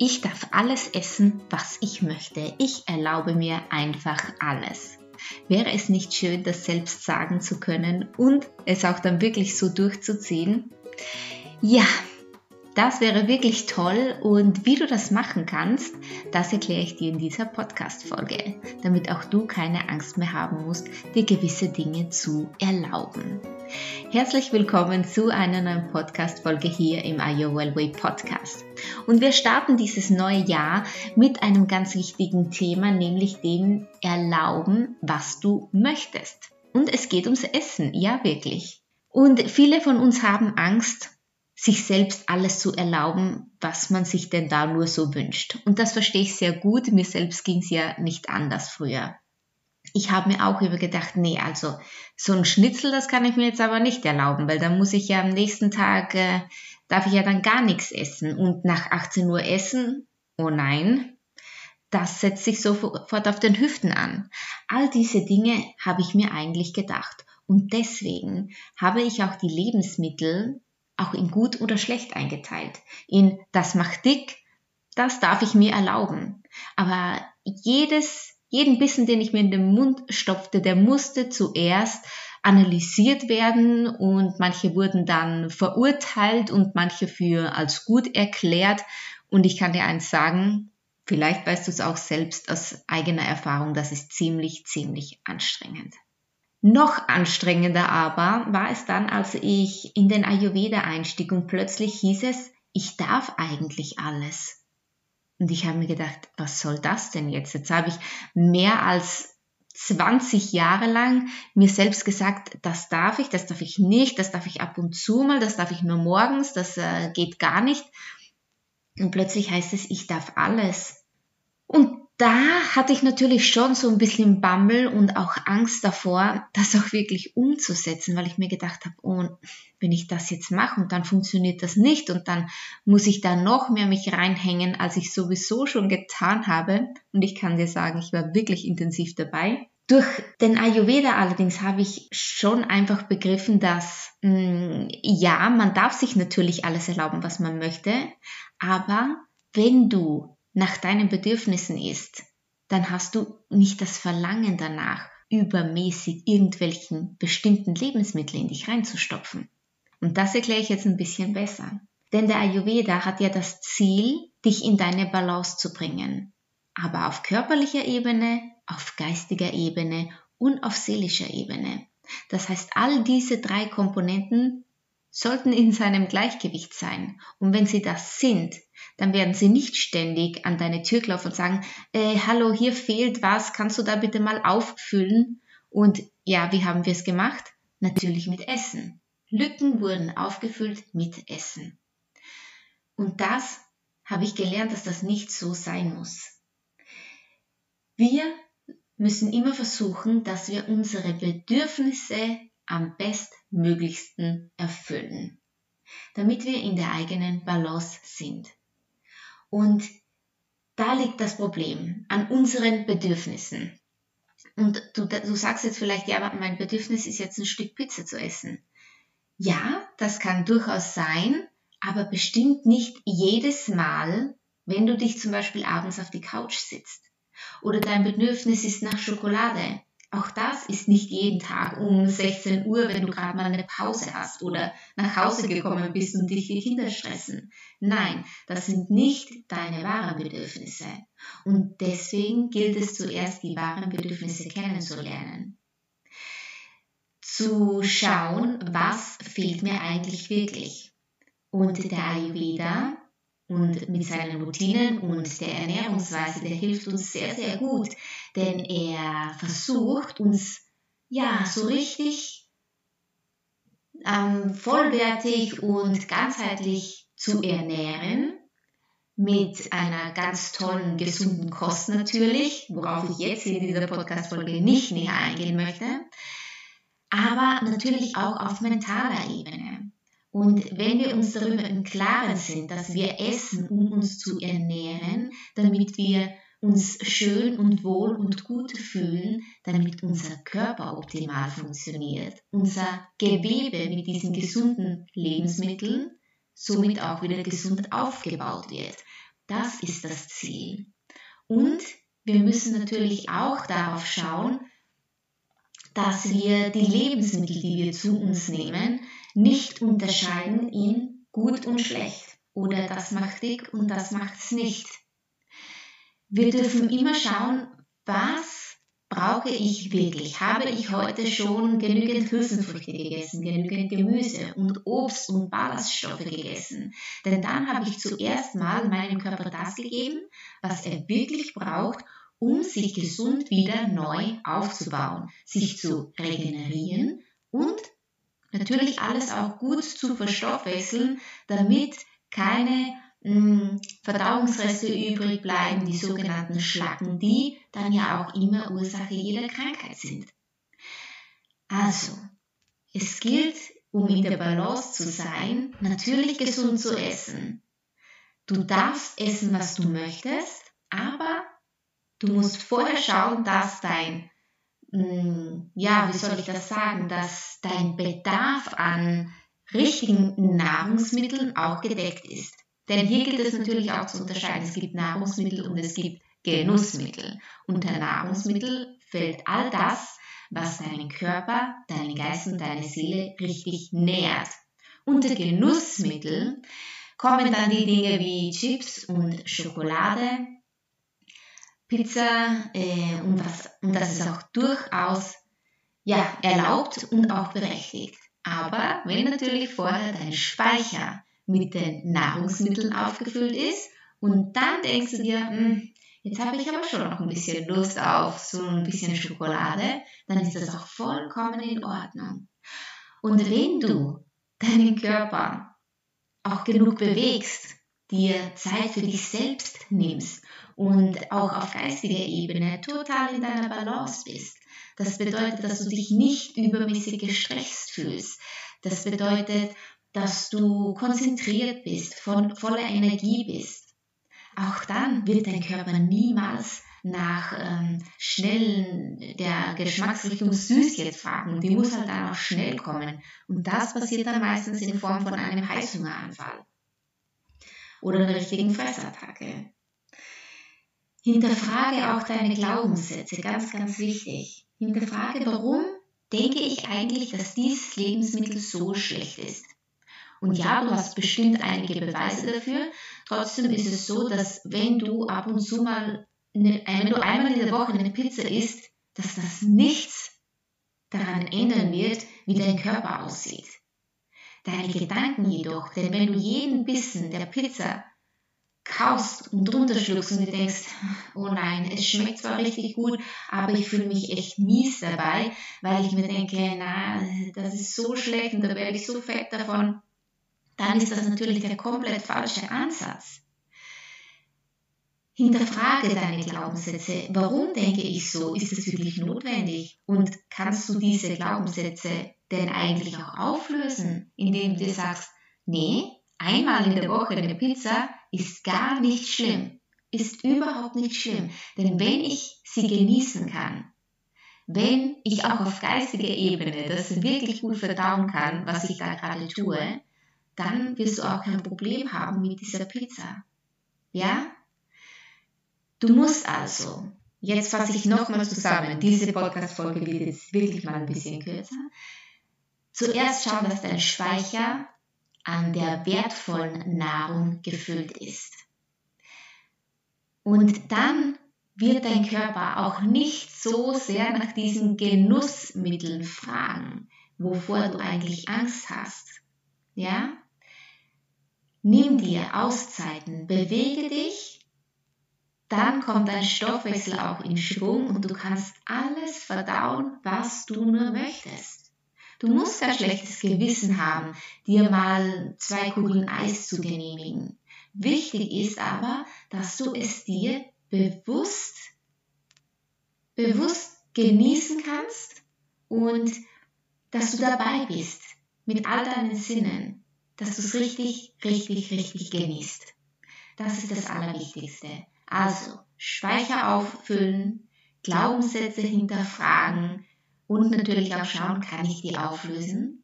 Ich darf alles essen, was ich möchte. Ich erlaube mir einfach alles. Wäre es nicht schön, das selbst sagen zu können und es auch dann wirklich so durchzuziehen? Ja, das wäre wirklich toll und wie du das machen kannst, das erkläre ich dir in dieser Podcast-Folge, damit auch du keine Angst mehr haben musst, dir gewisse Dinge zu erlauben. Herzlich willkommen zu einer neuen Podcast-Folge hier im Are Your Well Way Podcast. Und wir starten dieses neue Jahr mit einem ganz wichtigen Thema, nämlich dem Erlauben, was du möchtest. Und es geht ums Essen, ja wirklich. Und viele von uns haben Angst, sich selbst alles zu erlauben, was man sich denn da nur so wünscht. Und das verstehe ich sehr gut. Mir selbst ging es ja nicht anders früher. Ich habe mir auch über gedacht, nee, also so ein Schnitzel, das kann ich mir jetzt aber nicht erlauben, weil dann muss ich ja am nächsten Tag, äh, darf ich ja dann gar nichts essen. Und nach 18 Uhr essen, oh nein, das setzt sich sofort auf den Hüften an. All diese Dinge habe ich mir eigentlich gedacht. Und deswegen habe ich auch die Lebensmittel auch in gut oder schlecht eingeteilt. In das macht dick, das darf ich mir erlauben. Aber jedes, jeden Bissen, den ich mir in den Mund stopfte, der musste zuerst analysiert werden und manche wurden dann verurteilt und manche für als gut erklärt. Und ich kann dir eins sagen, vielleicht weißt du es auch selbst aus eigener Erfahrung, das ist ziemlich, ziemlich anstrengend. Noch anstrengender aber war es dann, als ich in den Ayurveda einstieg und plötzlich hieß es, ich darf eigentlich alles. Und ich habe mir gedacht, was soll das denn jetzt? Jetzt habe ich mehr als 20 Jahre lang mir selbst gesagt, das darf ich, das darf ich nicht, das darf ich ab und zu mal, das darf ich nur morgens, das äh, geht gar nicht. Und plötzlich heißt es, ich darf alles. Und da hatte ich natürlich schon so ein bisschen Bammel und auch Angst davor, das auch wirklich umzusetzen, weil ich mir gedacht habe, oh, wenn ich das jetzt mache und dann funktioniert das nicht und dann muss ich da noch mehr mich reinhängen, als ich sowieso schon getan habe. Und ich kann dir sagen, ich war wirklich intensiv dabei. Durch den Ayurveda allerdings habe ich schon einfach begriffen, dass mh, mm, ja, man darf sich natürlich alles erlauben, was man möchte, aber wenn du nach deinen Bedürfnissen ist, dann hast du nicht das Verlangen danach, übermäßig irgendwelchen bestimmten Lebensmitteln in dich reinzustopfen. Und das erkläre ich jetzt ein bisschen besser. Denn der Ayurveda hat ja das Ziel, dich in deine Balance zu bringen. Aber auf körperlicher Ebene, auf geistiger Ebene und auf seelischer Ebene. Das heißt, all diese drei Komponenten sollten in seinem Gleichgewicht sein. Und wenn sie das sind, dann werden sie nicht ständig an deine Tür klopfen und sagen, äh, hallo, hier fehlt was, kannst du da bitte mal auffüllen? Und ja, wie haben wir es gemacht? Natürlich mit Essen. Lücken wurden aufgefüllt mit Essen. Und das habe ich gelernt, dass das nicht so sein muss. Wir müssen immer versuchen, dass wir unsere Bedürfnisse am bestmöglichsten erfüllen, damit wir in der eigenen Balance sind. Und da liegt das Problem an unseren Bedürfnissen. Und du, du sagst jetzt vielleicht, ja, mein Bedürfnis ist jetzt ein Stück Pizza zu essen. Ja, das kann durchaus sein, aber bestimmt nicht jedes Mal, wenn du dich zum Beispiel abends auf die Couch sitzt. Oder dein Bedürfnis ist nach Schokolade. Auch das ist nicht jeden Tag um 16 Uhr, wenn du gerade mal eine Pause hast oder nach Hause gekommen bist und dich die Kinder stressen. Nein, das sind nicht deine wahren Bedürfnisse. Und deswegen gilt es zuerst, die wahren Bedürfnisse kennenzulernen. Zu schauen, was fehlt mir eigentlich wirklich. Und der Ayurveda und mit seinen Routinen und der Ernährungsweise, der hilft uns sehr, sehr gut, denn er versucht uns ja so richtig ähm, vollwertig und ganzheitlich zu ernähren, mit einer ganz tollen, gesunden Kost natürlich, worauf ich jetzt in dieser Podcast-Folge nicht näher eingehen möchte, aber natürlich auch auf mentaler Ebene. Und wenn wir uns darüber im Klaren sind, dass wir essen, um uns zu ernähren, damit wir uns schön und wohl und gut fühlen, damit unser Körper optimal funktioniert, unser Gewebe mit diesen gesunden Lebensmitteln somit auch wieder gesund aufgebaut wird. Das ist das Ziel. Und wir müssen natürlich auch darauf schauen, dass wir die Lebensmittel, die wir zu uns nehmen, nicht unterscheiden in gut und schlecht oder das macht dick und das macht es nicht. Wir dürfen immer schauen, was brauche ich wirklich? Habe ich heute schon genügend Hülsenfrüchte gegessen, genügend Gemüse und Obst und Ballaststoffe gegessen? Denn dann habe ich zuerst mal meinem Körper das gegeben, was er wirklich braucht, um sich gesund wieder neu aufzubauen, sich zu regenerieren und natürlich alles auch gut zu verstoffwechseln, damit keine mh, hm, Verdauungsreste übrig bleiben, die sogenannten Schlacken, die dann ja auch immer Ursache jeder Krankheit sind. Also, es gilt, um in der Balance zu sein, natürlich gesund zu essen. Du darfst essen, was du möchtest, aber Du musst vorher schauen, dass dein, mm, ja, wie soll ich das sagen, dass dein Bedarf an richtigen Nahrungsmitteln auch gedeckt ist. Denn hier gilt es natürlich auch zu unterscheiden. Es gibt Nahrungsmittel und es gibt Genussmittel. Unter Nahrungsmittel fällt all das, was deinen Körper, deinen Geist und deine Seele richtig nährt. Unter Genussmittel kommen dann die Dinge wie Chips und Schokolade, Pizza äh, und, was, und das ist auch durchaus ja, erlaubt und auch berechtigt. Aber wenn natürlich vorher dein Speicher mit den Nahrungsmitteln aufgefüllt ist und dann denkst du dir, hm, jetzt habe ich aber schon noch ein bisschen Lust auf so ein bisschen Schokolade, dann ist das auch vollkommen in Ordnung. Und wenn du deinen Körper auch genug bewegst, dir Zeit für dich selbst nimmst und auch auf geistiger Ebene total in deiner Balance bist. Das bedeutet, dass du dich nicht übermäßig gestresst fühlst. Das bedeutet, dass du konzentriert bist, von voller Energie bist. Auch dann wird dein Körper niemals nach ähm, schnellen der Geschmacksrichtung süß jetzt fragen. Die muss halt dann auch schnell kommen. Und das passiert dann meistens in Form von einem Heißhungeranfall oder einer richtigen Fressattacke. Hinterfrage auch deine Glaubenssätze, ganz, ganz wichtig. Hinterfrage, warum denke ich eigentlich, dass dieses Lebensmittel so schlecht ist. Und ja, du hast bestimmt einige Beweise dafür. Trotzdem ist es so, dass wenn du ab und zu mal, eine, wenn du einmal in der Woche eine Pizza isst, dass das nichts daran ändern wird, wie dein Körper aussieht. Deine Gedanken jedoch, denn wenn du jeden Bissen der Pizza kaust und drunter schluckst und du denkst, oh nein, es schmeckt zwar richtig gut, aber ich fühle mich echt mies dabei, weil ich mir denke, na, das ist so schlecht und da werde ich so fett davon, dann ist das natürlich der komplett falsche Ansatz. Hinterfrage deine Glaubenssätze. Warum denke ich so? Ist es wirklich notwendig? Und kannst du diese Glaubenssätze denn eigentlich auch auflösen, indem du dir sagst, nee, einmal in der Woche eine Pizza ist gar nicht schlimm, ist überhaupt nicht schlimm, denn wenn ich sie genießen kann, wenn ich auch auf geistiger Ebene das wirklich gut verdauen kann, was ich da gerade tue, dann wirst du auch kein Problem haben mit dieser Pizza. Ja? Du musst also, jetzt fasse ich nochmal zusammen, diese Podcast-Folge wird jetzt wirklich mal ein bisschen kürzer. Zuerst schauen, dass dein Speicher an der wertvollen Nahrung gefüllt ist. Und dann wird dein Körper auch nicht so sehr nach diesen Genussmitteln fragen, wovor du eigentlich Angst hast. Ja? Nimm dir Auszeiten, bewege dich, dann kommt dein Stoffwechsel auch in Schwung und du kannst alles verdauen, was du nur möchtest. Du musst kein schlechtes Gewissen haben, dir mal zwei Kugeln Eis zu genehmigen. Wichtig ist aber, dass du es dir bewusst, bewusst genießen kannst und dass du dabei bist mit all deinen Sinnen, dass du es richtig, richtig, richtig genießt. Das ist das Allerwichtigste. Also Speicher auffüllen, Glaubenssätze hinterfragen und natürlich auch schauen, kann ich die auflösen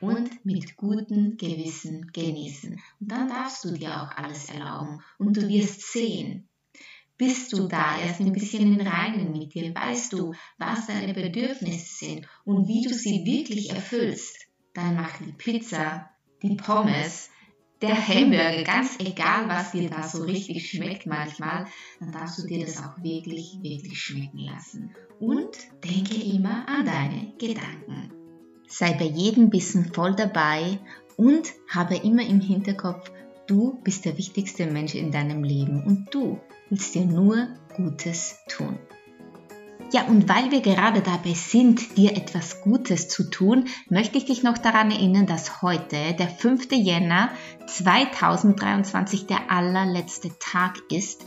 und mit gutem Gewissen genießen. Und dann darfst du dir auch alles erlauben und du wirst sehen, bist du da erst ein bisschen in Reinen mit dir, weißt du, was deine Bedürfnisse sind und wie du sie wirklich erfüllst, dann mach die Pizza, die Pommes, der Hamburger, ganz egal, was dir da so richtig schmeckt manchmal, dann darfst du dir das auch wirklich, wirklich schmecken lassen. Und denke immer an deine Gedanken. Sei bei jedem Bissen voll dabei und habe immer im Hinterkopf, du bist der wichtigste Mensch in deinem Leben und du willst dir nur Gutes tun. Ja, und weil wir gerade dabei sind, dir etwas Gutes zu tun, möchte ich dich noch daran erinnern, dass heute, der 5. Jänner 2023, der allerletzte Tag ist,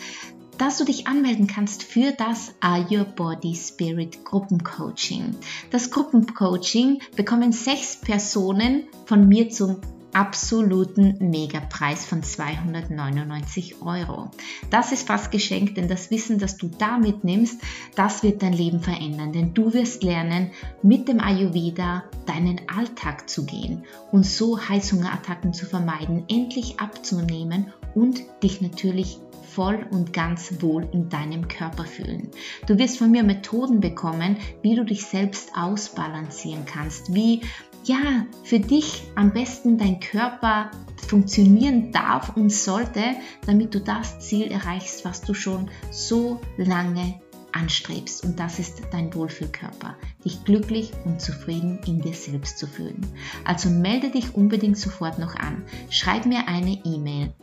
dass du dich anmelden kannst für das Are Your Body Spirit Gruppencoaching. Das Gruppencoaching bekommen sechs Personen von mir zum absoluten Megapreis von 299 Euro. Das ist fast geschenkt, denn das Wissen, das du da mitnimmst, das wird dein Leben verändern, denn du wirst lernen, mit dem Ayurveda deinen Alltag zu gehen und so Heißhungerattacken zu vermeiden, endlich abzunehmen und dich natürlich voll und ganz wohl in deinem Körper fühlen. Du wirst von mir Methoden bekommen, wie du dich selbst ausbalancieren kannst, wie ja, für dich am besten dein Körper funktionieren darf und sollte, damit du das Ziel erreichst, was du schon so lange anstrebst. Und das ist dein Wohlfühlkörper, dich glücklich und zufrieden in dir selbst zu fühlen. Also melde dich unbedingt sofort noch an. Schreib mir eine E-Mail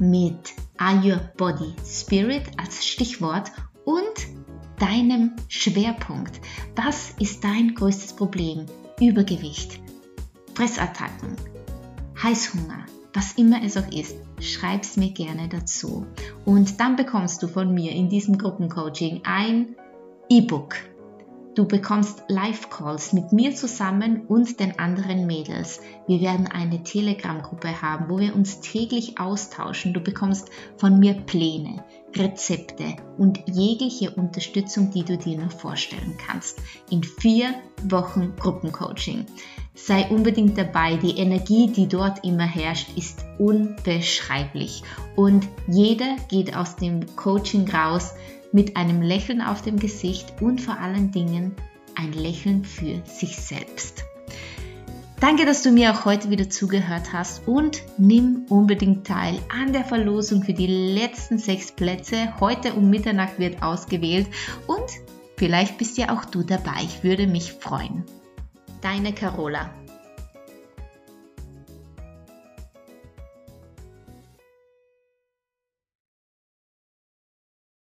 mit Are Your Body Spirit als Stichwort und deinem Schwerpunkt. Was ist dein größtes Problem? Übergewicht, Fressattacken, Heißhunger, was immer es auch ist, schreib's mir gerne dazu. Und dann bekommst du von mir in diesem Gruppencoaching ein E-Book. Du bekommst Live-Calls mit mir zusammen und den anderen Mädels. Wir werden eine Telegram-Gruppe haben, wo wir uns täglich austauschen. Du bekommst von mir Pläne, Rezepte und jegliche Unterstützung, die du dir noch vorstellen kannst. In vier Wochen Gruppencoaching. Sei unbedingt dabei. Die Energie, die dort immer herrscht, ist unbeschreiblich. Und jeder geht aus dem Coaching raus mit einem Lächeln auf dem Gesicht und vor allen Dingen ein Lächeln für sich selbst. Danke, dass du mir auch heute wieder zugehört hast und nimm unbedingt teil an der Verlosung für die letzten sechs Plätze. Heute um Mitternacht wird ausgewählt und vielleicht bist ja auch du dabei. Ich würde mich freuen. Deine Carola.